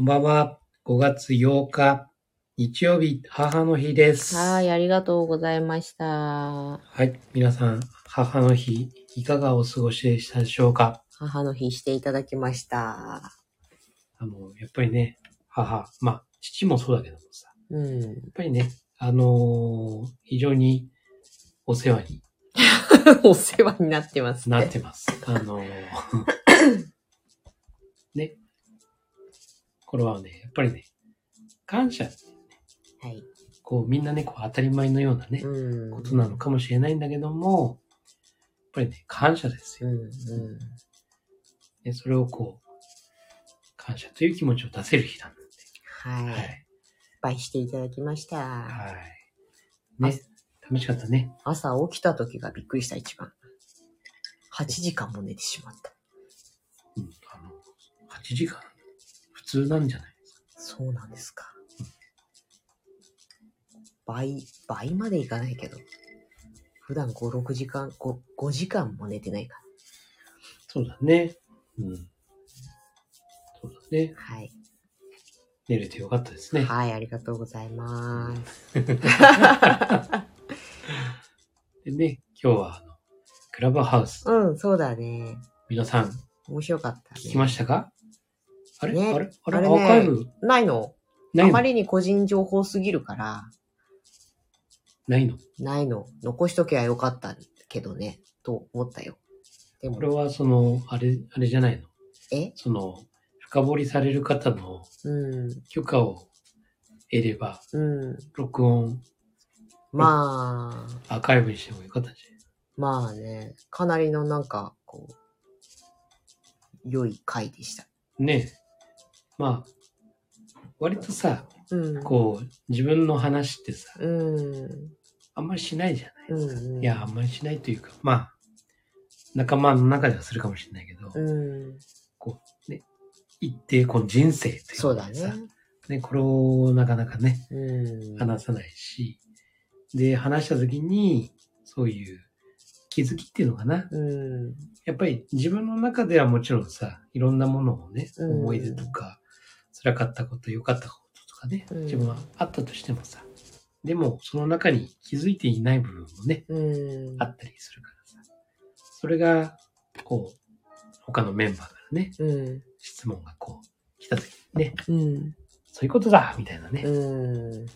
こんばんは。こんばんは。5月8日、日曜日、母の日です。はい、ありがとうございました。はい。皆さん、母の日、いかがお過ごしでしたでしょうか？母の日していただきました。あの、やっぱりね、母、まあ、父もそうだけどもさ、うん。やっぱりね、あのー非常にお世話に お世話になってますね。なってます。あのー ね。これはね、やっぱりね、感謝、はい。こう、みんなね、こう、当たり前のようなね、うん。ことなのかもしれないんだけども、やっぱりね、感謝ですよ。うん、うん。ね、それをこう、感謝という気持ちを出せる日なんで。はい。いっはい。ぱいしていただきました。はい。ね、楽しかったね。朝起きた時がびっくりした、一番。8時間も寝てしまった。うん、あの、8時間、普通なんじゃないそうなんですか。倍、倍までいかないけど。普段5、6時間、5、5時間も寝てないかそうだね。うん。そうだね。ら。はい。寝れてよかったですね。はい、ありがとうございます。でね、今日はあの、クラブハウス。うん、そうだね。皆さん、面白かった、ね。聞きましたか？あれ、ね。あれ？あれ？あれね。アーカイブ？ないの。ないの？あまりに個人情報すぎるから、ないの？ないの。残しときゃよかったけどね、と思ったよ。でも。これ、はその、あれ、あれじゃないの？え？その、深掘りされる方のうん、許可を得れば、うん。録音、まあ、アーカイブにしてもよかったんじまあね、かなりのなんか、こう、良い回でした。ね。え。まあ、割とさ、うん。こう、自分の話ってさ、うん。あんまりしないじゃない、うん、うん。いや、あんまりしないというか、まあ、仲間の中ではするかもしれないけど、うん。こう、ね、一定、この人生というそうだね。ね、これをなかなかね、うん。話さないし、で、話した時に、そういう気づきっていうのかな。うん。やっぱり自分の中ではもちろんさ、いろんなものをね、うん思い出とか、辛かったこと、良かったこととかね、うん自分はあったとしてもさ、でもその中に気づいていない部分もね、うん。あったりするからさ、それが、こう、他のメンバーからね、うん。質問がこう、来た時にね、うん。そういうことだみたいなね、うん。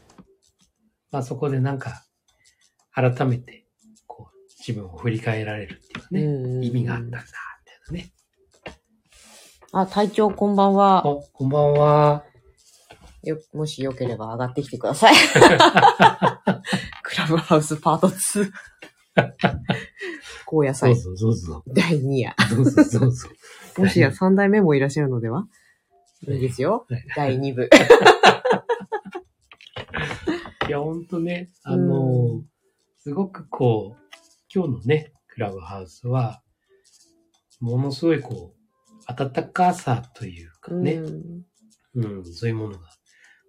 まあそこでなんか、改めて、こう、自分を振り返られるっていうかね、うん意味があったんだ、みたいなね。あ、隊長こんばんは。あ、こんばんは。よ、もしよければ上がってきてください。クラブハウスパート2。高野ど菜うぞどうぞ。第2夜。どうぞどうぞ。もしや3代目もいらっしゃるのでは？いいですよはい。第2部。いや、ほんとね、あの、すごくこう、今日のね、クラブハウスは、ものすごいこう、温かさというかね、うん。うん、そういうものが、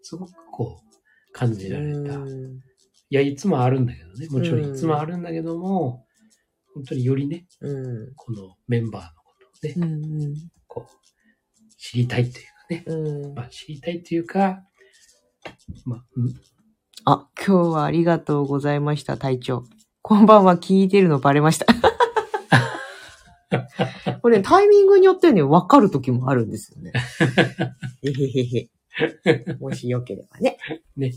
すごくこう、感じられた。いうん。や、いつもあるんだけどね、もちろうん。んいつもあるんだけども、本当によりね、うん。このメンバーのことをね、うん。こう、知りたいというかね、うん。まあ知りたいというか、まあ、うん。あ、今日はありがとうございました、隊長。こんばんは、聞いてるのバレました。これ、タイミングによってね、わかる時もあるんですよね。へへへへ。もしよければね。ね。い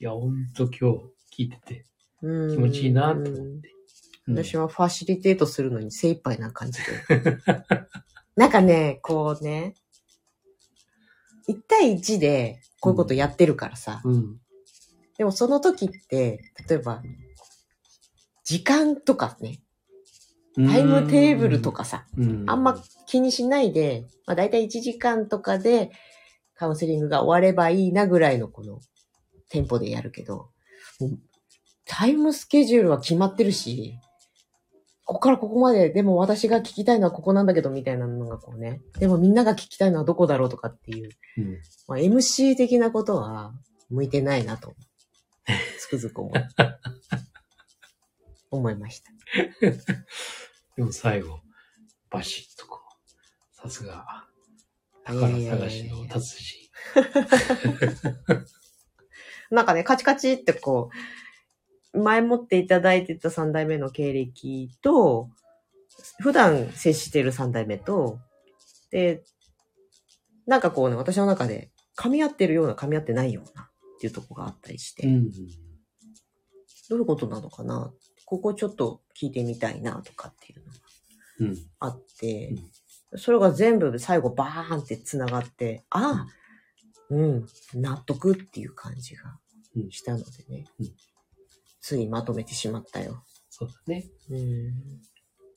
や、ほんと今日聞いててうん気持ちいいなと思って。うん私はファシリテートするのに精一杯な感じで。なんかね、こうね、1対1でこういうことやってるからさ。うん。でもその時って、例えば、時間とかね、タイムテーブルとかさ、うん、あんま気にしないで、まあ大体1時間とかでカウンセリングが終わればいいなぐらいのこのテンポでやるけど、タイムスケジュールは決まってるし、ここからここまで、でも私が聞きたいのはここなんだけどみたいなのがこうね、でもみんなが聞きたいのはどこだろうとかっていう、うん。まあ、MC 的なことは向いてないなと、つくづく思い 思いました。でも最後、バシッとこう、さすが、宝探しの達人。なんかね、カチカチってこう、前もっていただいてた三代目の経歴と、普段接してる三代目と、で、なんかこうね、私の中で噛み合ってるような噛み合ってないようなっていうとこがあったりして、うん。どういうことなのかなここちょっと聞いてみたいなとかっていうのがうん。あって、それが全部最後バーンって繋がって、ああ、うん、納得っていう感じがうんしたのでね、うんついまとめてしまったよ。そうだね。うん。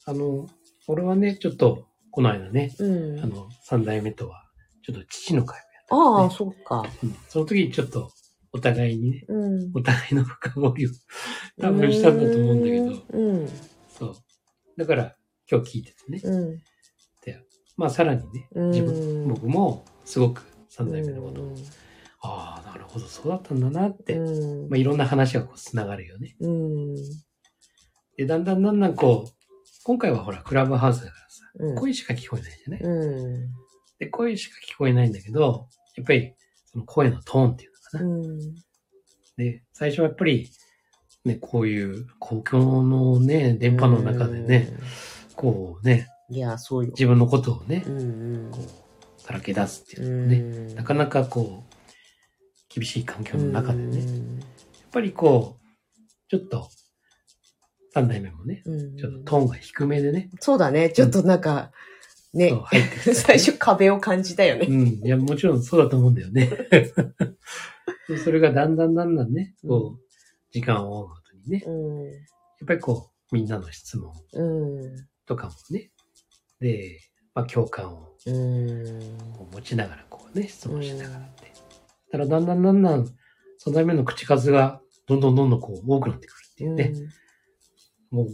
あの、俺はね、ちょっと、この間ね、うん。あの、三代目とは、ちょっと父の会をやった、ああ、ねそっか。うんその時にちょっと、お互いにね、うん。お互いの深掘りを 多分したんだと思うんだけど、うん。そう。だから、今日聞いててね。うん。まあ、さらにね、うん。自分、僕も、すごく三代目のことを、うんああ、なるほど、そうだったんだなって、うん。まあ、いろんな話がこう、繋がるよね。うん。で、だんだんだんだんこう、今回はほら、クラブハウスだからさ、うん。声しか聞こえないじゃない、うん。で、声しか聞こえないんだけど、やっぱり、その声のトーンっていうのかな。うん。で、最初はやっぱり、ね、こういう公共のね、電波の中でね、こうね、うん。いや、そうよ。自分のことをねう、ん。こう、さらけ出すっていううのん。ね、なかなかこう、厳しい環境の中でね、やっうんぱりこう、ちょっと、三代目もね、うん。ちょっとトーンが低めでね、そうだね。ちょっとなんか、ね 最初壁を感じたよね。うん。いや、もちろんそうだと思うんだよね。でそれがだんだんだんだんね、こう、時間を追うごとにね、うん。やっぱりこう、みんなの質問うん。とかもね、で、まあ共感をうん。こう持ちながらこうね、質問しながらって。だからだんだんだんだん、その代目の口数がどんどんどんどんこう多くなってくるっていうね。もう、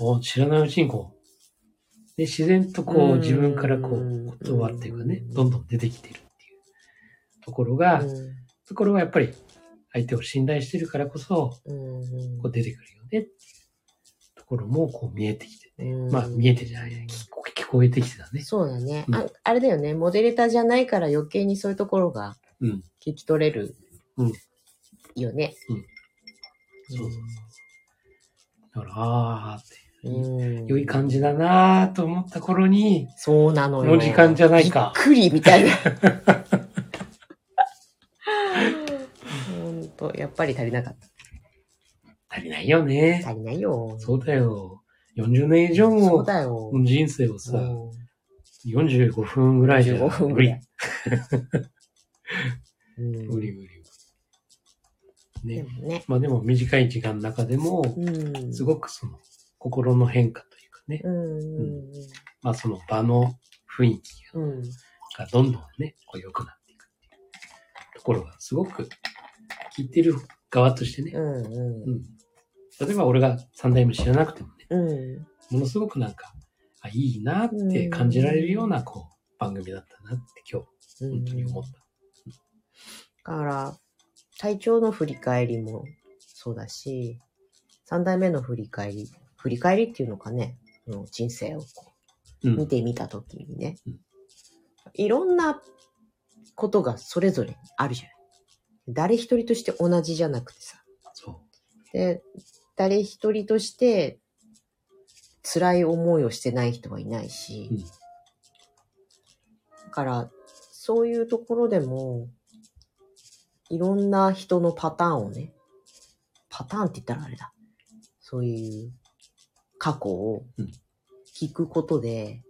お知らないうちにこう、で、自然とこうんう自分からこう言葉っていうかね、どんどん出てきているっていうところが、ところはやっぱり相手を信頼してるからこそ、うん。こう出てくるよねところもこう見えてきてね。うんまあ見えてじゃない、聞こ聞こえてきてたね。そうだね。うんああれだよね。モデレーターじゃないから余計にそういうところがうん。聞き取れるうんよね。そうそうそうそう。だから、あーって、うん。良い感じだなーと思った頃に、そうなのよ。もう時間じゃないかびっくりみたいな。ほんと、やっぱり足りなかっ足りないよねた。。足りないよ。そうだよ。40年以上そうもだよ。人生をさ、うん45分ぐらいじゃ45分無理ぐらい。うん無理無理。ね。ね。まあでも短い時間の中でも、うん。すごくその心の変化というかね、うん。まあその場の雰囲気。がどんどんね、こう良くなっていくっていうところがすごく聞いてる側としてね、うん。うん例えば俺が三代目知らなくてもね、うん。ものすごくなんか、あ、いいなって感じられるような、こう、番組だったなって今日、うん。本当に思った。だから、体調の振り返りもそうだし、三代目の振り返り、振り返りっていうのかね、その人生をこう。うん見てみたときにね、うんいろんなことがそれぞれあるじゃない。誰一人として同じじゃなくてさ。そで、誰一人として辛い思いをしてない人はいないし、うんだから、そういうところでも、いろんな人のパターンをね、パターンって言ったらあれだ。そういう過去をうん聞くことで、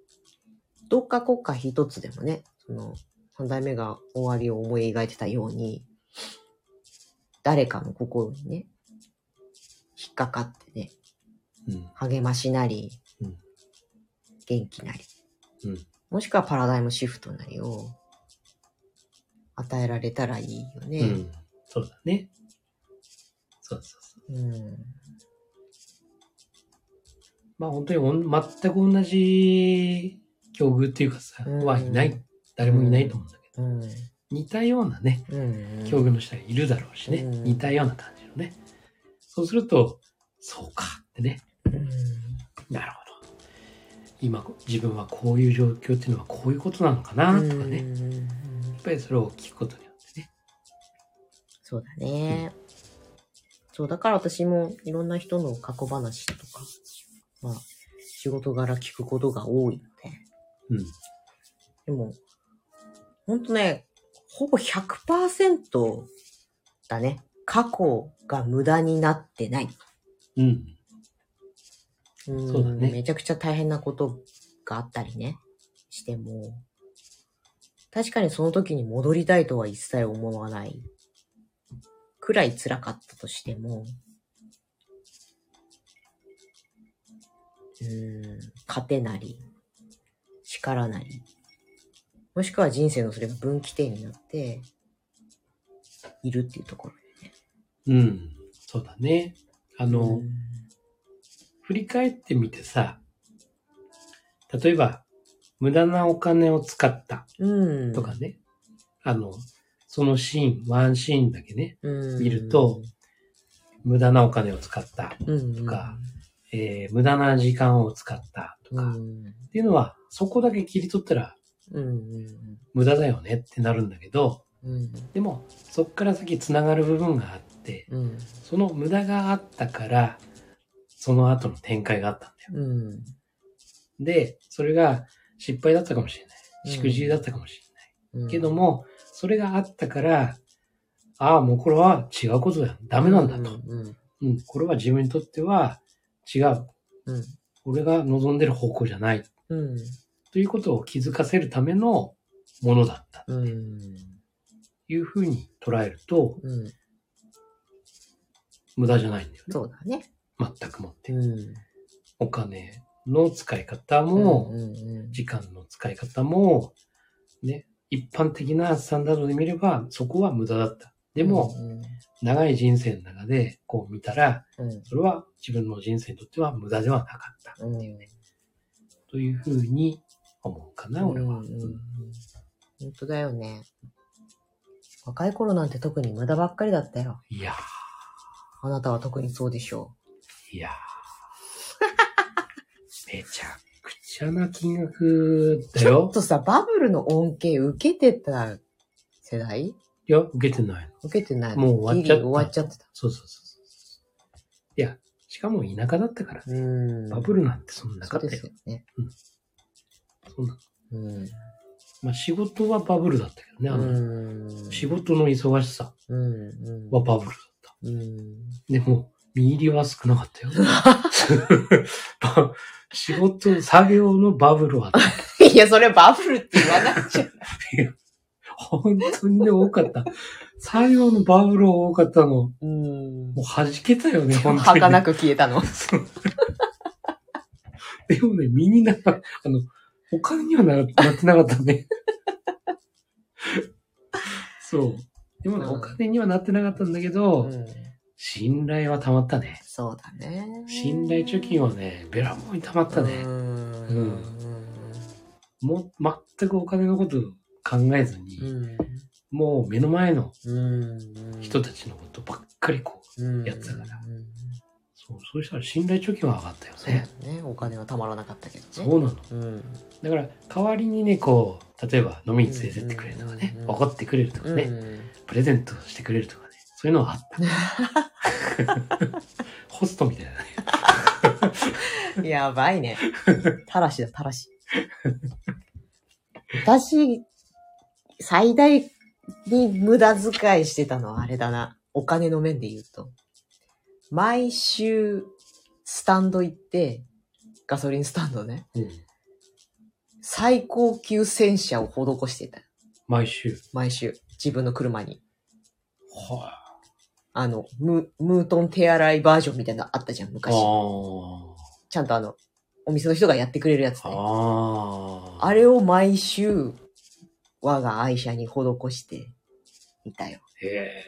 どっか国家一つでもね、その、三代目が終わりを思い描いてたように、誰かの心にね、引っかかってね、う。うん。励ましなり、うん元気なり、うんもしくはパラダイムシフトなりを与えられたらいいよね。うん。そうだね。そうそうそう。うん。まあ本当に全く同じ境遇っていうかさ、うんはいない。誰もいないと思うんだけど、うん。似たようなね、うん。境遇の人がいるだろうしね、うん似たような感じのね。そうすると、そうかってね。うん。なるほど。今自分はこういう状況っていうのはこういうことなのかなとかうんね。うんうんやっぱりそれを聞くことによってね。そうだね。そう、だから私もいろんな人の過去話とか、まあ、仕事柄聞くことが多いので、うん。でも、ほんとね、ほぼ100%だね。過去が無駄になってない。うん。うん。そうだね。めちゃくちゃ大変なことがあったりね、しても、確かにその時に戻りたいとは一切思わないくらい辛かったとしても、うん、糧なり、力なり、もしくは人生のそれが分岐点になって、いるっていうところうん。そうだね。あで、の、振り返ってみてさ、例えば、無駄なお金を使ったうん。とかね、あの、そのシーン、ワンシーンだけね、うん、見ると、無駄なお金を使った、うん、とかえー無駄な時間を使ったとか、っうん、ていうのは、そこだけ切り取ったらうん、うん、無駄だよねってなるんだけど、うん、でも、そっから先繋がる部分があって、うん、その無駄があったから、その後の展開があったんだよ。うん、で、それが失敗だったかもしれない。うんしくじりだったかもしれない。うん。けども、それがあったから、ああ、もうこれは違うことだよ。ダメなんだと。うん、うん、これは自分にとっては違う。うん、俺が望んでる方向じゃない。うん、ということを気づかせるためのものだった。うん、いうふうに捉えると、うん、無駄じゃないんだよね。そうだね。全くもって。うん、お金の使い方も、うん、うん、時間の使い方も、ね、一般的なスタンダードで見れば、そこは無駄だった。でも、うん、長い人生の中でこう見たら、うん、それは自分の人生にとっては無駄ではなかった。うん、というふうに思うかな、俺は。うんうんうん本当だよね。若い頃なんて特に無駄ばっかりだったよ。いやあなたは特にそうでしょー、いやー。めちゃくちゃな金額う。だよちょっ。とさ、バブルの恩恵受けてた世代？いや、受けてないの。受けてない。もう終わっちゃった終わっちゃってた。そうそうそうそう。いや、しかも田舎だったからね。うん。バブルなんてそんななかそうったよ。ですよね。そんな。うん。まあ仕事はバブルだったけどね。あのうん。仕事の忙しさ。はバブルだった。うん。でも、見入りは少なかったよ。ば 仕事、作業のバブルは、いや、それバブルって言わなくちゃ。本当にね、多かった。作業のバブル多かったの。うん。もう弾けたよね、本当に、儚く消えたの。でもね、身にな、あの、お金にはななってなかったね。そう。でもね、うんお金にはなってなかったんだけど、うん。信頼は溜まったね。そうだね。信頼貯金はね、ベラボーに溜まったね。うん。もう、全くお金のこと考えずに、うん。もう目の前のうん。人たちのことばっかりこう、うんやってたからうんそう、そうしたら信頼貯金は上がったよね。ね。お金はたまらなかったけどね。そうなの。うん。だから、代わりにね、こう、例えば飲みに連れてってくれるとかねうん、怒ってくれるとかね、うんプレゼントしてくれるとかね、そういうのはあった。ホストみたいなね。やばいね。たらしだ、たらし。私、最大に無駄遣いしてたのはあれだな。お金の面で言うと。毎週、スタンド行って、ガソリンスタンドね。うん最高級洗車を施してた。毎週？毎週。自分の車に。はあの、ムムートン手洗いバージョンみたいなのあったじゃん、あ。昔。あちゃんとあの、お店の人がやってくれるやつあ。ね。ああ。あれを毎週、我が愛車に施していたよ。へえ。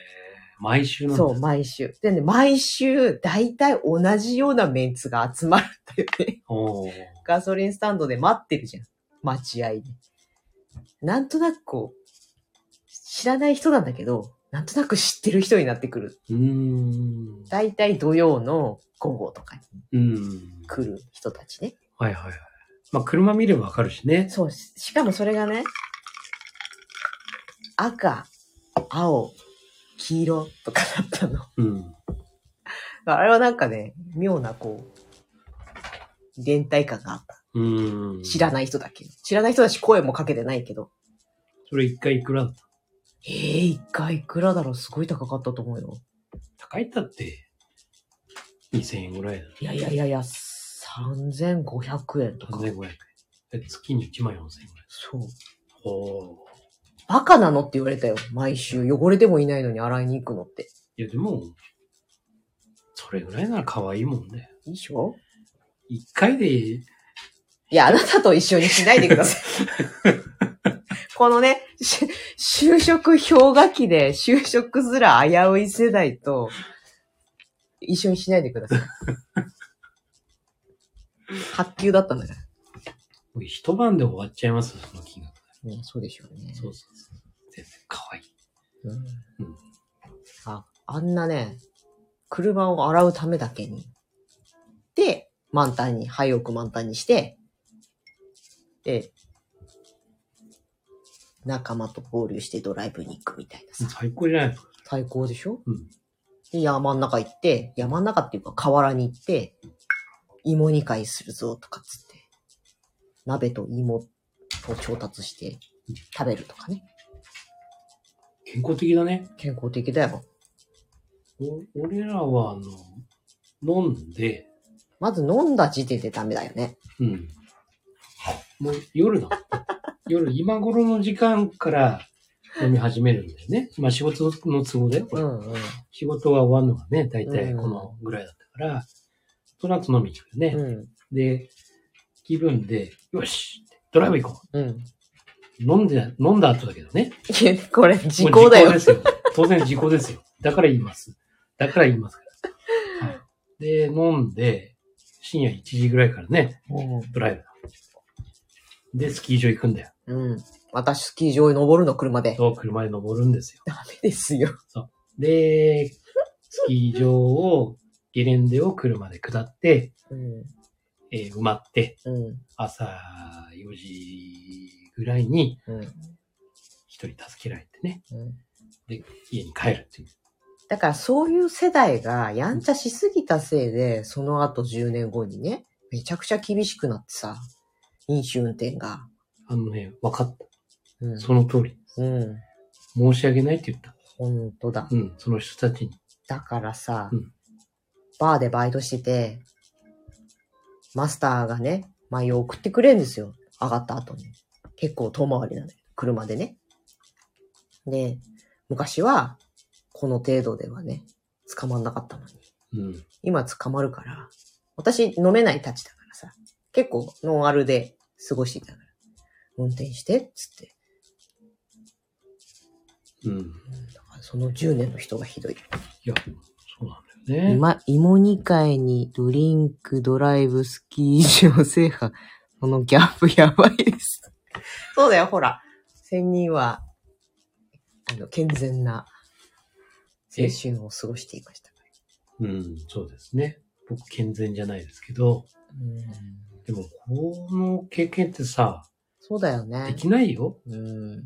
毎週なんだ。そう、毎週。でね、毎週、だいたい同じようなメンツが集まるんだよね。おーガソリンスタンドで待ってるじゃん。待合で。なんとなくこう、知らない人なんだけど、なんとなく知ってる人になってくる。うーん。だいたい土曜の午後とかにうん。来る人たちね。はいはいはい。まあ、車見ればわかるしね。そう、ししかもそれがね、赤、青、黄色とかだったの。うん。あれはなんかね、妙なこう、連帯感があった。うん。知らない人だけど。知らない人だし声もかけてないけど。それ一回いくらだった？ええ一回いくらだろうすごい高かったと思うよ。高いったって、2000円ぐらいだ。いやいやいやいや、3500円とか。3500円。で月に1万4000円ぐらい。そう。ほう。バカなのって言われたよ。毎週。汚れてもいないのに洗いに行くのって。いや、でも、それぐらいなら可愛いもんね。いいでしょ？一回で、いや、あなたと一緒にしないでください。このね、し就職氷河期で就職すら危うい世代と一緒にしないでください。発給だったんだから。一晩で終わっちゃいますよ、その金額。ね、そうでしょうね。そうそうそう。全然可愛い。うんうんあ、あんなね、車を洗うためだけに。で、満タンに、廃屋満タンにして、で、仲間と合流してドライブに行くみたいなさ。最高じゃないですか。最高でしょ？うん。で、山ん中行って、山ん中っていうか河原に行って、芋煮会するぞとかっつって、鍋と芋を調達して食べるとかね。健康的だね。健康的だよ。お俺らは、あの、飲んで、まず飲んだ時点でダメだよね。うん。もう夜だ。夜、今頃の時間から飲み始めるんだよね。まあ仕事の都合で、うんうん。仕事が終わるのがね、大体うんこのぐらいだったから、その後飲みに行くよね。うん。で、気分で、よしドライブ行こうん。う。飲んで、飲んだ後だけどね。いや、これ、時効だよ。ですよ。当然時効ですよ。だから言います。だから言いますから。はい、で、飲んで、深夜1時ぐらいからね、ドライブだ。で、スキー場行くんだよ。うん。私、スキー場に登るの、車で。そう、車で登るんですよ。ダメですよ。で、スキー場を、ゲレンデを車で下って、うん。えー埋まって、うん。朝4時ぐらいにうん。一人助けられてね、うん。で、家に帰るっていう。だから、そういう世代が、やんちゃしすぎたせいで、その後10年後にね、めちゃくちゃ厳しくなってさ、飲酒運転が。あのね、分かった。うん。その通り。うん。申し訳ないって言った。ほんとだ。うん、その人たちに。だからさ、うんバーでバイトしてて、マスターがね、舞を送ってくれるんですよ。上がった後に。結構遠回りなんだよ。車でね。で、昔は、この程度ではね、捕まんなかったのに。うん。今捕まるから、私飲めないたちだからさ、結構ノンアルで過ごしていたから、運転して、っつって。うん。うんだからその10年の人がひどい。いや、そうなんだよね。今、芋煮会にドリンク、ドライブ、スキー場制覇。このギャップやばいです。そうだよ、ほら。仙人は、あの、健全な青春を過ごしていました。うん、そうですね。僕、健全じゃないですけど、うん、でも、この経験ってさ、そうだよでね。きないよ。うん。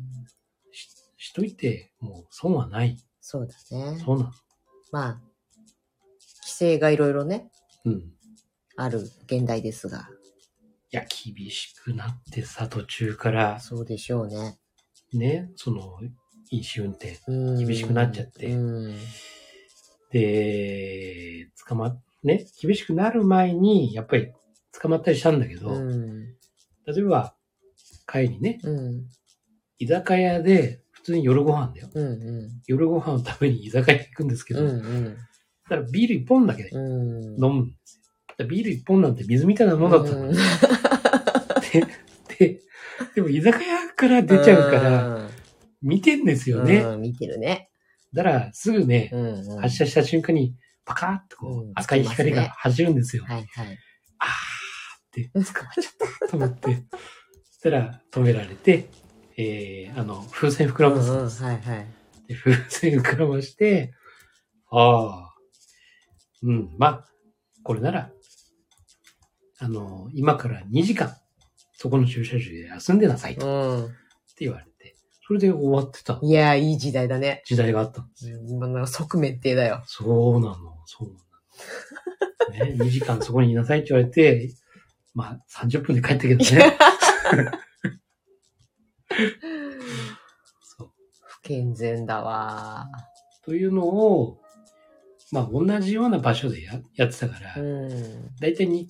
し、しといて、もう損はない。そうだね。そうなの。まあ、規制がいろいろね、うん。ある現代ですが、いや、厳しくなってさ、途中から、そうでしょうね。ね、その、飲酒運転。うん厳しくなっちゃってうん。で、捕まっ、ね、厳しくなる前に、やっぱり捕まったりしたんだけど、うん。例えば、帰りね、うん。居酒屋で、普通に夜ご飯だよ。うん。うん。夜ご飯を食べに居酒屋行くんですけど、うん。うん。ただビール一本だけ。飲むんですよ。ビール一本なんて水みたいなものだったの。うんで、で、でも居酒屋から出ちゃうから、見てんですよね。うん、見てるね。だから、すぐね、うん、うん。発射した瞬間に、パカーッとこうんう、赤い光が走るんですよ。はいはい。あーって、捕まっちゃったと思って。そしたら、止められて、えー、あの、風船膨らます。はいはい。で風船膨らまして、ああ、うん、まあ、これなら、あの、今から2時間そこの駐車場で休んでなさいとってう言われて、それで終わってたん。いやー、いい時代だね。時代があったんですよ。今な即滅定だよ。そうなの、そうなの。ね、2時間そこにいなさいって言われて、まあ30分で帰ったけどね。そう。不健全だわというのを、まあ同じような場所でややってたから、ー。うん。だいたいに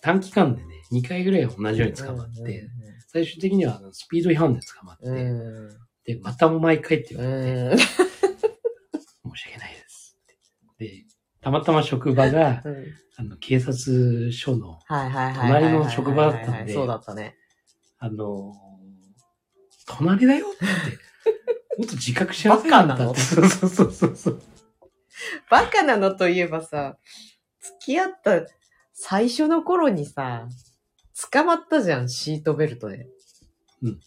短期間でね、2回ぐらい同じように捕まって、最終的にはスピード違反で捕まって。で、またお前帰って言われて、うん。申し訳ないです。で、たまたま職場が、うんあの、警察署の。隣の職場だったんでそうだったね。あの、隣だよって。もっと自覚しなさいバカなの？あんたってそうそうそうそうそう。バカなのといえばさ、付き合った最初の頃にさ、捕まったじゃん、シートベルトで。うん。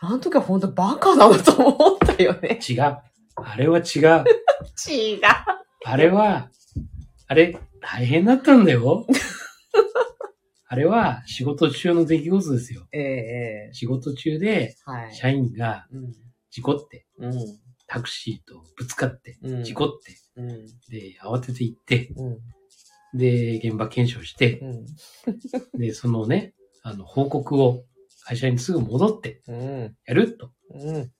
あの時は本当バカなのと思ったよね。違う。あれは違う。違う。あれは、あれ、大変だったんだよ。あれは仕事中の出来事ですよ。ええええ仕事中ではい。社員がうん。事故って、うん。タクシーとぶつかって、うん。事故って、うん。で、慌てて行って、うん。で、現場検証して、うん。で、そのね、あの、報告を会社にすぐ戻ってうん。やるとうん。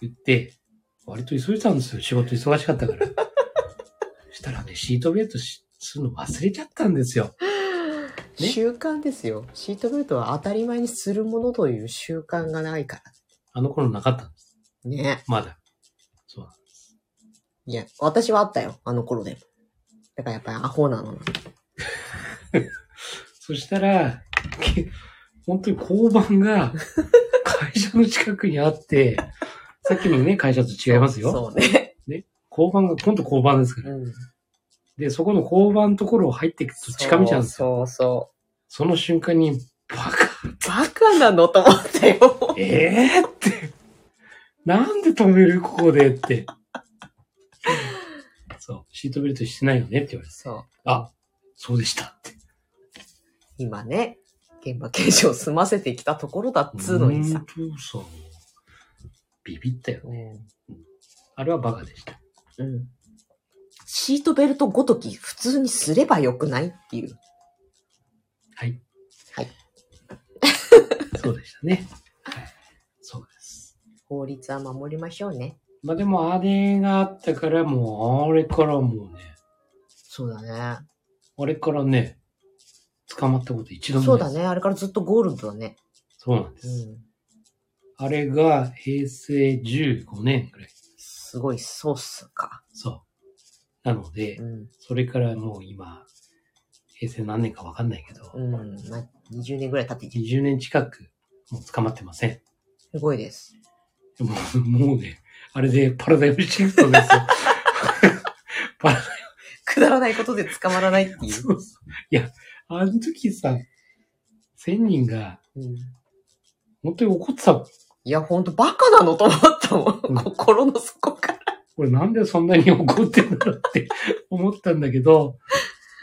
言って、割と急いでたんですよ。仕事忙しかったから。そしたらね、シートベルトしするの忘れちゃったんですよ。ね習慣ですよ。シートベルトは当たり前にするものという習慣がないから。あの頃なかったんです。ね。まだ。いや、私はあったよ。あの頃でも。だからやっぱりアホなの。そしたら、け本当に交番が会社の近くにあって、さっきのね、会社と違いますよ。そうね。交番が、今度交番ですから。うん。で、そこの交番のところを入っていくと近道なんですよ。そうそその瞬間に、バカう。バカなのと思ったよ。ええー、って。なんで止めるここでって。そう。シートベルトしてないよね？って言われて。そう。あ、そうでしたって。今ね、現場検証を済ませてきたところだっつうのにさ。本当さ、ビビったようね。ん。あれはバカでした。うん。シートベルトごとき普通にすればよくないっていう。はい。はい。そうでしたね。はい。そうです。法律は守りましょうね。まあでも、あれがあったから、もう、あれからもうね、そうだね。あれからね、捕まったこと一度も。そうだね。あれからずっとゴールドだね。そうなんです。うん。あれが平成15年ぐらい。すごいソースか。そう。なので、うん。それからもう今、平成何年かわかんないけど、うん。まあ、20年ぐらい経っていて、20年近くもう捕まってません。すごいです。もうもうね、あれでパラダイムシフトですよ。パラくだらないことで捕まらないっていう。そうそういや、あの時さ、1000人がうん、本当に怒ってた。いや、ほんとバカなのと思ったもん。うん心の底から。これなんでそんなに怒ってんだろうって思ったんだけど、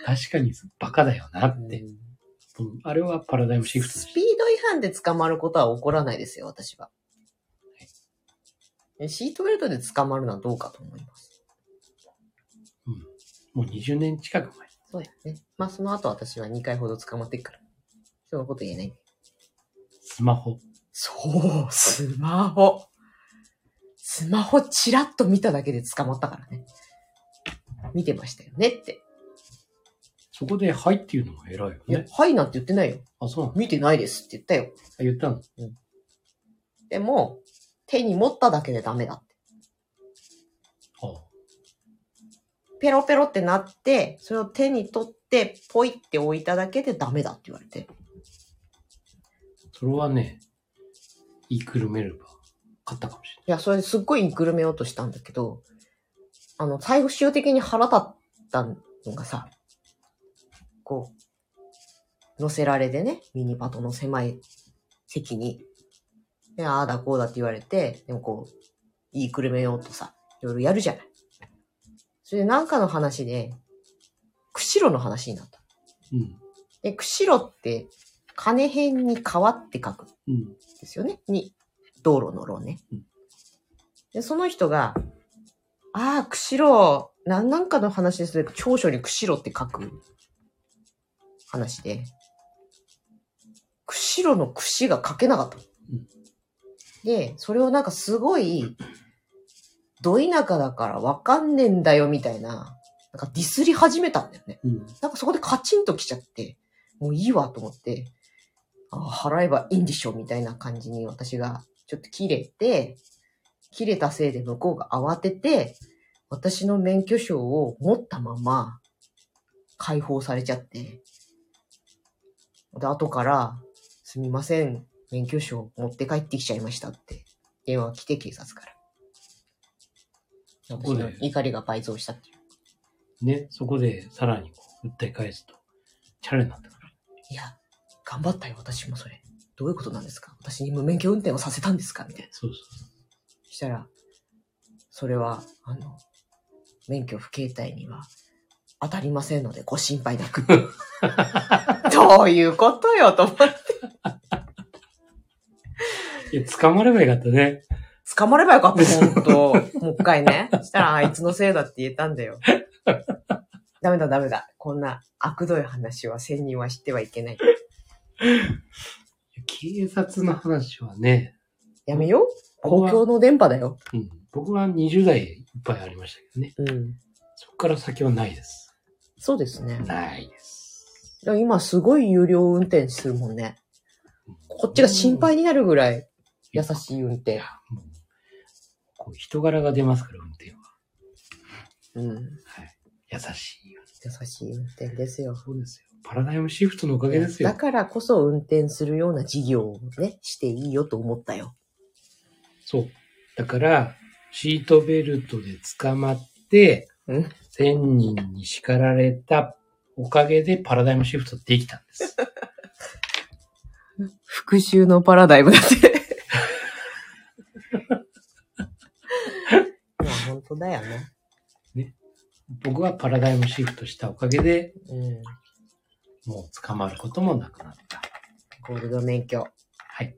確かにバカだよなって。うんあれはパラダイムシフトスピード違反で捕まることは起こらないですよ、私は。シートベルトで捕まるのはどうかと思います。た。もう20年近く前。そうやね。まあ、その後私は2回ほど捕まってるから。そのこと言えない。スマホ。そう、スマホ。スマホチラッと見ただけで捕まったからね。見てましたよねって。そこで、はいっていうのが偉いよいやね。、はいなんて言ってないよ。あ、そう見てないですって言ったよ。あ言ったの？でも、手に持っただけでダメだって。あペロペロってなって、それを手に取って、ポイって置いただけでダメだって言われて。それはね、言いくるめれば、勝ったかもしれいや、それですっごいグルめようとしたんだけど、あの、最終的に腹立ったのがさ、こう、乗せられでね、ミニパトの狭い席に、で、ああだこうだって言われて、でもこう、言いくるめようとさ、いろいろやるじゃない。それでなんかの話で、釧路の話になった。うん。で、釧路って金辺に川って書くんうん。ですよね。に、道路の路ねうん。で、その人が、ああ、釧路、なんなんかの話ですね。長所に釧路って書く話で、釧路の串が書けなかったの。うんで、それをなんかすごい、ど田舎だからわかんねえんだよみたいな、なんかディスり始めたんだよね。うん。なんかそこでカチンと来ちゃって、もういいわと思って、ああ払えばいいんでしょみたいな感じに私がちょっと切れて、切れたせいで向こうが慌てて、私の免許証を持ったまま解放されちゃって、で、後から、すみません、免許証持って帰ってきちゃいましたって電話が来て警察から。私こでの怒りが倍増したっていう。ね、そこでさらにこう訴え返すと、チャレになったから。いや、頑張ったよ、私もそれ。どういうことなんですか？私に無免許運転をさせたんですか？みたいな。そうそうそしたら、それは、あの、免許不携帯には当たりませんのでご心配なく。どういうことよ、と思って。いや、捕まればよかったね。捕まればよかった、ほんと。もう一回ね。そしたら、あいつのせいだって言えたんだよ。ダメだ、ダメだ。こんな悪どい話は千人は知ってはいけない。警察の話はね、やめよう。公共の電波だよ。うん、僕は20代いっぱいありましたけどね。うん。そこから先はないです。そうですね。ないです。いや今すごい有料運転するもんね。こっちが心配になるぐらい優しい運転。もうこう人柄が出ますから、運転は。うん。はい。優しいよ。優しい運転ですよ。そうですよ。パラダイムシフトのおかげですよだ。からこそ運転するような事業をね、していいよと思ったよ。そう。だから、シートベルトで捕まって、うん1000人に叱られたおかげでパラダイムシフトできたんです。復讐のパラダイムだって。まあ本当だよね。僕はパラダイムシフトしたおかげで、うん。もう捕まることもなくなった。ゴールド免許。はい。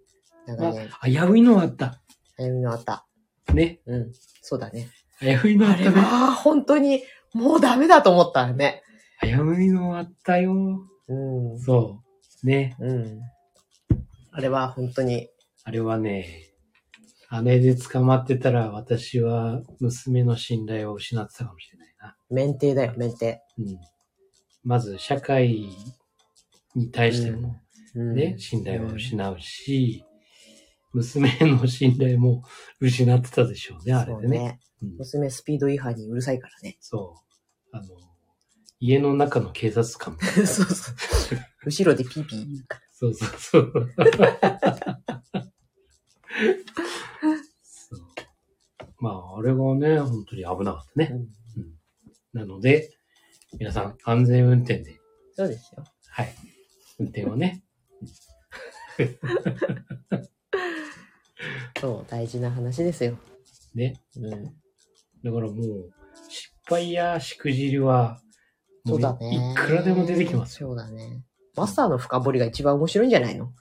長年、あ、危ういのはあった。歩みのあった。ね。うん。そうだね。危ういのあったね。は本当にもうダメだと思ったね。危ういのあったよ。うん。そう。ね。うん。あれは本当に、あれはね、姉で捕まってたら私は娘の信頼を失ってたかもしれないな。免停だよ、免停。うん。まず社会に対してもうんね、信頼を失うし、娘の信頼も失ってたでしょうね、あれでね。ね。うん娘スピード違反にうるさいからね。そう。あの、家の中の警察官。そうそう。後ろでピーピー。そうそうそう。まあ、あれがね、本当に危なかったね。うんなので、皆さん、安全運転で、そうですよ。はい。運転をね、そう、大事な話ですよ。ね。うん。だからもう、失敗やしくじりは、もそうだね。いくらでも出てきますよ。そうだね。マスターの深掘りが一番面白いんじゃないの？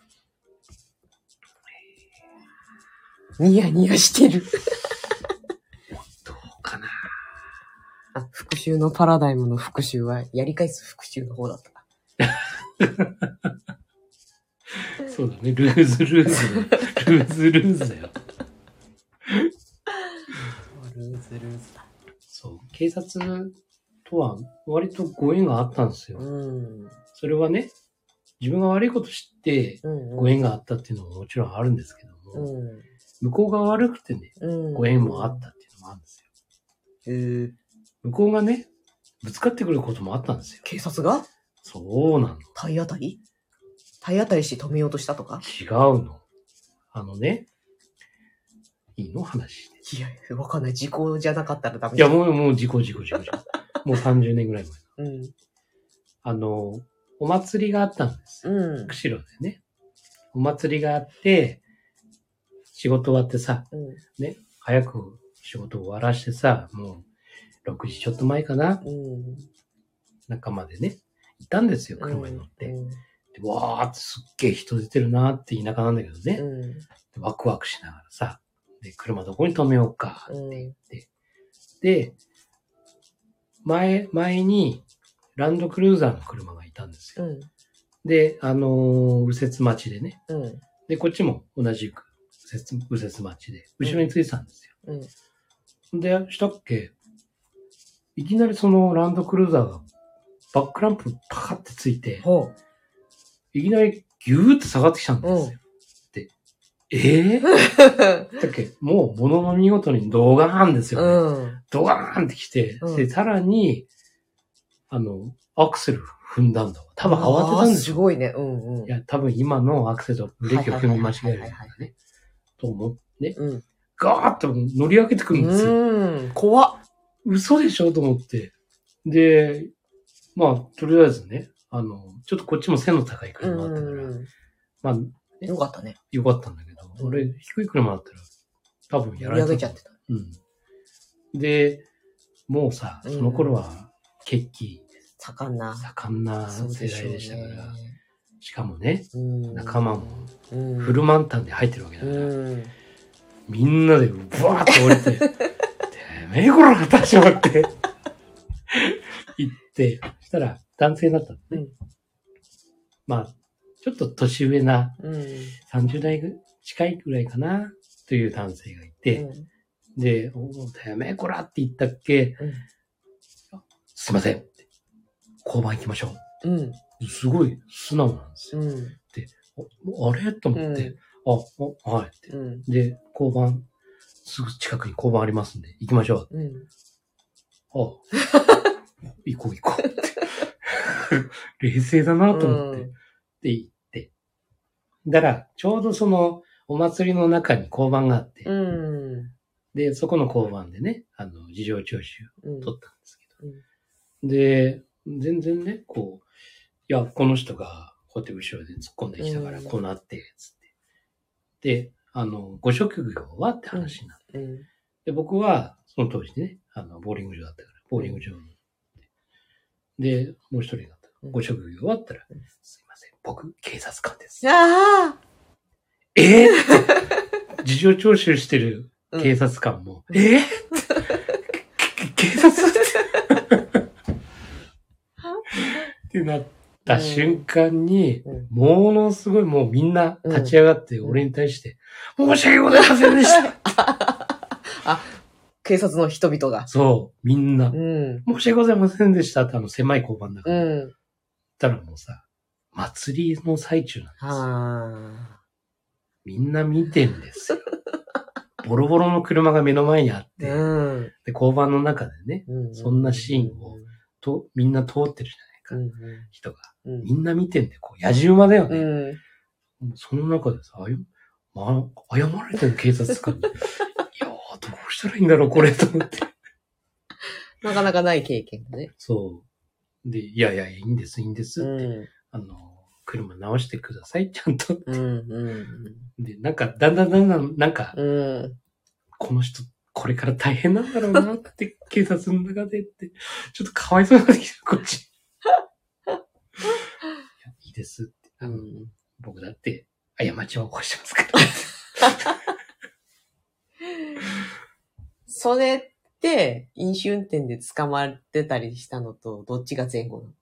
ニヤニヤしてる。どうかな。あ、復讐のパラダイムの復讐は、やり返す復讐の方だった。そうだね。ルーズルーズ。ルーズルーズだよ。ルーズルーズだ。そう。警察とは割とご縁があったんですよ。うん。それはね、自分が悪いこと知ってうん。ご縁があったっていうのももちろんあるんですけども、うん。向こうが悪くてね、うん。ご縁もあったっていうのもあるんですよ。へー向こうがね、ぶつかってくることもあったんですよ。警察が？そうなの。体当たり？体当たりして止めようとしたとか？違うの。あのね、いいの話。いや、わかんない。時効じゃなかったらダメいや、もう、もう、事故、事故、事故、事故。もう30年ぐらい前。う。うん。あの、お祭りがあったんですよ。うん。釧路でね。お祭りがあって、仕事終わってさ、うん。ね、早く仕事終わらしてさ、もう、6時ちょっと前かな、うん。仲間でね、行ったんですよ、車に乗って。うんでわーってすっげえ人出てるなーって田舎なんだけどね。うん。でワクワクしながらさ、で、車どこに止めようかってうん言って。で、前、前にランドクルーザーの車がいたんですよ。うん。で、あのー右折待ちでね。うん。で、こっちも同じく右折右折待ちで、後ろについてたんですよ。うん。で、したっけいきなりそのランドクルーザーがバックランプパカってついて、ほいきなりギューって下がってきたんですよ。で、えぇ、う。だっけもうものの見事にドガーンですよね。うん。ドガーンってきて、うんで、さらに、あの、アクセル踏んだんだわ。多分慌てたんですごいね。うんうん。いや、多分今のアクセルとブレーキを踏み間違えるはいね。と思って、うん。ガーッと乗り上げてくるんですよ。うん。怖っ。嘘でしょ？と思って。で、まあ、とりあえずね、あの、ちょっとこっちも背の高い車だったから、うん。まあ、よかったね。よかったんだけど、うん俺、低い車だったら、多分やられて盛り上げちゃってた。うん。で、もうさ、うんその頃は、血気、盛んな。盛んな世代でしたから、しかもね、うん仲間も、うんフル満タンで入ってるわけだから、うん。みんなでブワーッと降りて、てめえこら立ち上がって、行って、そしたら男性だったのね。うんまあ、ちょっと年上なうん。30代ぐ近いぐらいかな、という男性がいて、で、おうてめえこらって言ったっけ、うんすいません。交番行きましょうん。う。すごい素直なんですよ。うん。ああれ？と思って、あ、あ、はいって。うん。で、交番、すぐ近くに交番ありますんで、行きましょう。うん。ああ 行こう行こうって。冷静だなと思って。で、行って。だから、ちょうどその、お祭りの中に交番があって、うん。で、そこの交番でね、あの、事情聴取うん。を取ったんですけど、で、全然ね、こう、いや、この人が、こうやって後ろで突っ込んできたから、うん。こうなって、つって。で、あの、ご職業はって話になって、うん。で、僕は、その当時ね、あの、ボーリング場だったから、ボーリング場に。で、もう一人だった。うん。ご職業はったら、うん。すいません、僕、警察官です。ああえー、って。事情聴取してる警察官も、うんえー、け警察？ってって。なった瞬間に、うんものすごいもうみんな立ち上がって俺に対して、申し訳ございませんでした 警察の人々が。そう、みんなう、ん。申し訳ございませんでしたってあの狭い交番だかうら。言っん。たらもうさ、祭りの最中なんですよ。はみんな見てんですよ。ボロボロの車が目の前にあっあ。て、うん。で、交番の中でね、うんそんなシーンをと、みんな通ってるじゃないか、うん。人が。うん。みんな見てんで、こう、野じ馬だよね。その中でさ、あゆ、まあ、謝られてる警察官に。いやー、どうしたらいいんだろう、これ、と思って。なかなかない経験だね。そう。で、いやいや、いいんです、いいんですって。うん。あの、車直してください、ちゃんと。うん。うん。で、なんか、だんだんだんだん、なんか、うん。この人、これから大変なんだろうなって、警察の中でって、ちょっとかわいそうになってきた、こっち。ですって。あのうん。僕だって、過ちは起こしてますから。それって、飲酒運転で捕まってたりしたのと、どっちが前後なの？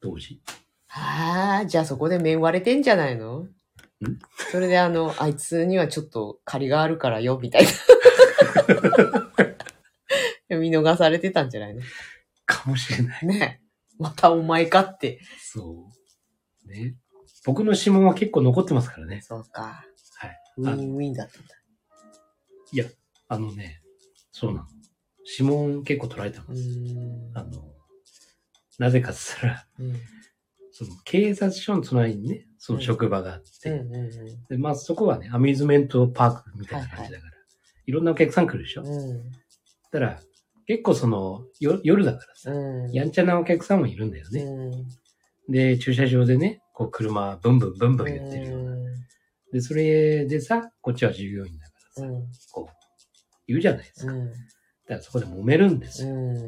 同時。はあ、じゃあそこで面割れてんじゃないの？それであの、あいつにはちょっと借りがあるからよ、みたいな。見逃されてたんじゃないの？かもしれない。ねまたお前かって。そう。ね。僕の指紋は結構残ってますからね。そうか。はい。ウィンウィンだったんだ。あのね、そうなの。指紋結構取られたのう。ーん。あの、なぜかっつったら、うん。その警察署の隣にね、その職場があって、うんうんで、まあそこはね、アミューズメントパークみたいな感じだから、いろんなお客さん来るでしょ。うん。うん。だから、結構その、よ夜だからさ、うん。やんちゃなお客さんもいるんだよね。うん。で、駐車場でね、こう車、ブンブンブンブン言ってるような。で、それでさ、こっちは従業員だからさ、うん。こう、言うじゃないですか。だうん。からそこで揉めるんですよ。うん。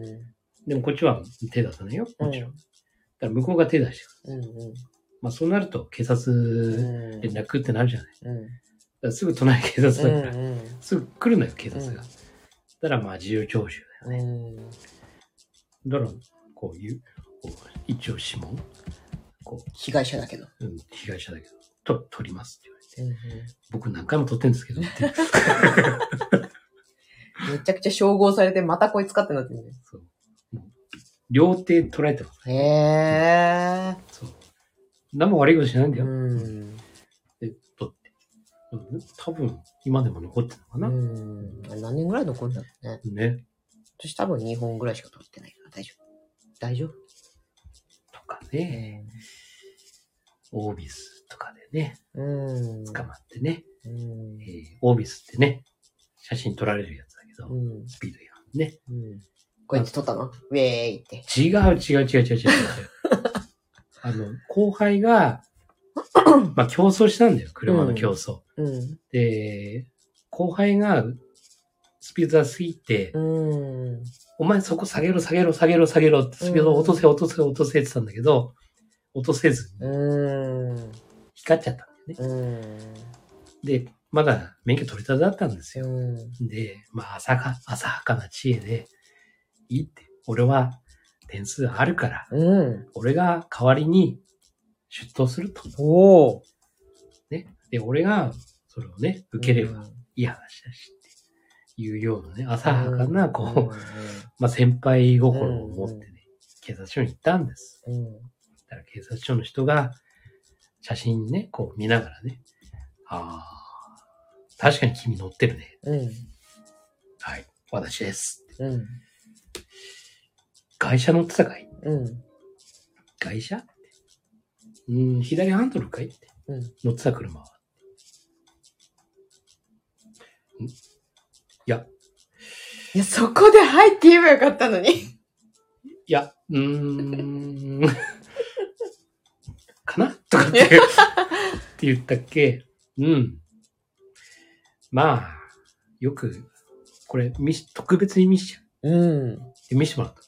でもこっちは手出さないよ、もちろん。だら向こうが手出してくる。まあそうなると警察うん連絡ってなるじゃない。すぐ隣警察だから、うんすぐ来るのよ、警察うんが。だからまあ事情聴取だよね。うん。だから、こういう、こう一応指紋、こ被害者だけど。う、うん、被害者だけど、と、取りますって言われて。うんうん僕何回も取ってんですけどって。めちゃくちゃ照合されて、またこいつかってなってるね。そう。両手取られてます。へえ。そう。何も悪いことしないんだうよ。ん。多分、今でも残ってるのかな、うん。何年ぐらい残るんだろうね。ね。私多分2本ぐらいしか取ってないから大丈夫。大丈夫？とかね。オービスとかでね、うん。捕まってね。うんえ。ーオービスってね、写真撮られるやつだけど、うん。スピード違反ね。うん。こうやって撮ったの？ウェーイって。違う違う違う違う違う違う。あの、後輩が、まあ競争したんだよ、車の競争。うん。で、後輩がスピードが過ぎて、うん。お前そこ下げろ下げろ下げろ下げろってスピードを落とせ落とせ落とせって言ってたんだけど、落とせずにうん。光っちゃったんだよね。うん。で、まだ免許取り立てだったんですよ。うん。で、まあ浅か、浅はかな知恵で、いいって、俺は点数あるから、うん。俺が代わりに出頭すると。おー。ね。で、俺がそれをね、受ければうんいい話だしっていうようなね、浅はかな、こう、うんまあ先輩心を持ってね、警察署に行ったんです。うん。だから警察署の人が写真ね、こう見ながらね、ああ、確かに君乗ってるね。うん。はい、私です。うん。外車乗ってたかい？うん。外車ってうん、左ハンドルかい？って。うん。乗ってた車は。ん？いや、いや、そこで入って言えばよかったのに。いや、うーん、かな？とかって、って言ったっけ？うん。まあ、よく、これ、見し、特別に見しちゃう。うん。で見せてもらった。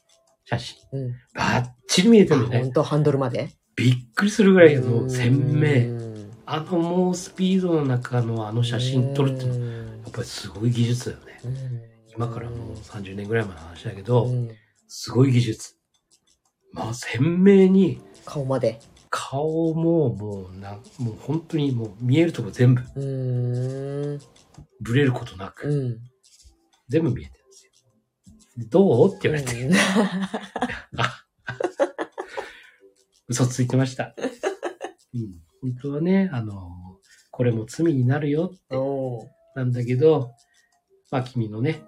写真。うん。バッチリ見えてあ、るね。ほんと、ハンドルまで？びっくりするぐらいの鮮う明。んあの猛スピードの中のあの写真撮るってのはうんやっぱりすごい技術だよね。今からもう30年ぐらい前の話だけど、うんすごい技術。まあ鮮明に顔まで。顔ももうな、もう本当にもう見えるとこ全部。ブレることなく、うん。全部見えてるんですよ。でどう？って言われて、うんあ 嘘ついてました。うん、本当はね、あの、これも罪になるよってなんだけど、まあ君のね、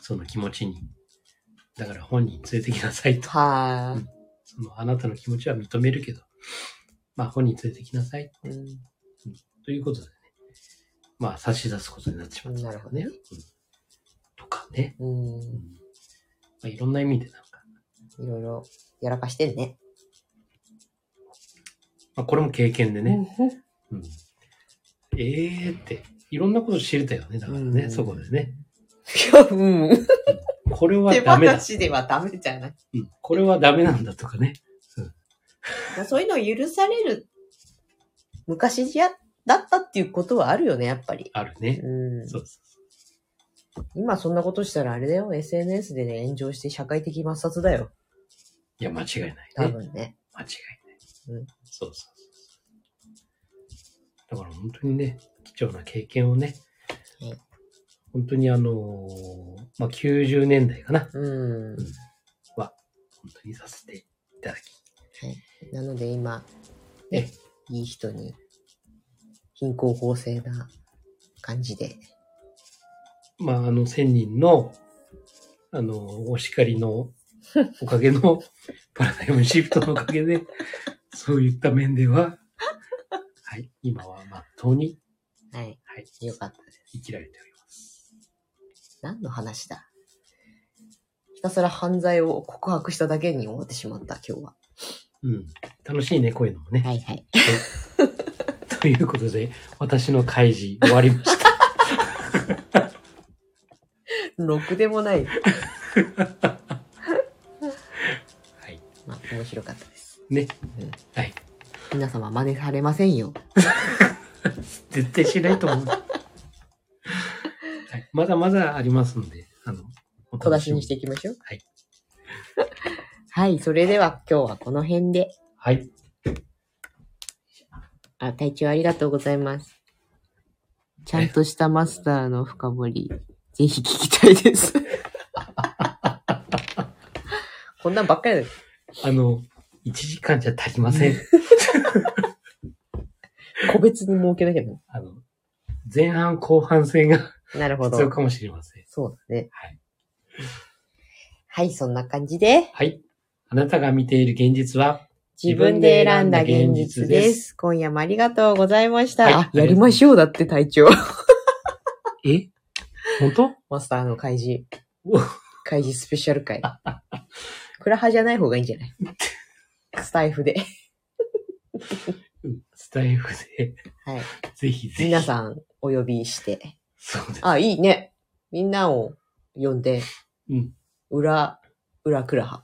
その気持ちに、だから本人連れてきなさいと。はーそのあなたの気持ちは認めるけど、まあ本人連れてきなさいうん。ということでね、まあ差し出すことになってしまったんだよね。うん。とかね、うん。うん。まあ、いろんな意味でなんか、いろいろやらかしてんね。まあこれも経験でね、うん、ええーって、いろんなこと知れたよね、だからね、うんそこでね。いや、うん。これは手ダメだ。放しではダメじゃない。うん、これはダメなんだとかね。まあそういうのを許される昔じゃ、だったっていうことはあるよね、やっぱり。あるね。うん。そうそう今そんなことしたらあれだよ、SNS でね、炎上して社会的抹殺だよ。いや、間違いない多ね。分ね。間違いない。うんそうそう。だから本当にね、貴重な経験をね、はい本当にあのーまあ、90年代かな、うん。本当にさせていただき。なので今、えね、いい人に、貧困法制な感じで。まあ、あの、1000人の、あの、お叱りのおかげの、パラダイムシフトのおかげで、そういった面では、はい、今はまっとうに、はい。はい、よかったです。生きられております。何の話だ？ひたすら犯罪を告白しただけに終わってしまった、今日は。うん。楽しいね、こういうのもね。はいはい。ということで、私の開示終わりました。ろくでもない。はい。まあ、面白かったです。ね。うんはい。皆様真似されませんよ。絶対しないと思う。はい、まだまだありますんで、あの、お小出ししみしていきましょう。はい。はい、それでは今日はこの辺で。はい。あ、体調ありがとうございます。ちゃんとしたマスターの深掘り、ぜひ聞きたいです。こんなんばっかりだよ。あの、1時間じゃ足りません。個別に設けなきゃな。あの、前半後半戦がなるほど。必要かもしれません。そうだね。はい。はい、そんな感じで、はい。あなたが見ている現実は、自分で選んだ現実です。今夜もありがとうございました。はいあ、やりましょうだって隊長。え？本当？マスターの開示。お開示スペシャル回。クラハじゃない方がいいんじゃない？スタイフで。うんスタイフで、はい。ぜひぜひ。皆さんお呼びして。そうです。あ、いいね。みんなを呼んで、うん。裏、裏クラハ。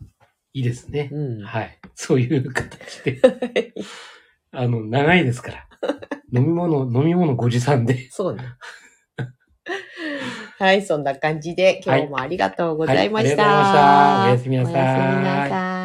いいですね。うん。はい。そういう形で。あの、長いですから。飲み物、飲み物ご持参で。そうね。はい、そんな感じで、今日もありがとうございました。はいありがとうございましたおやすみなさいおやすみなさい。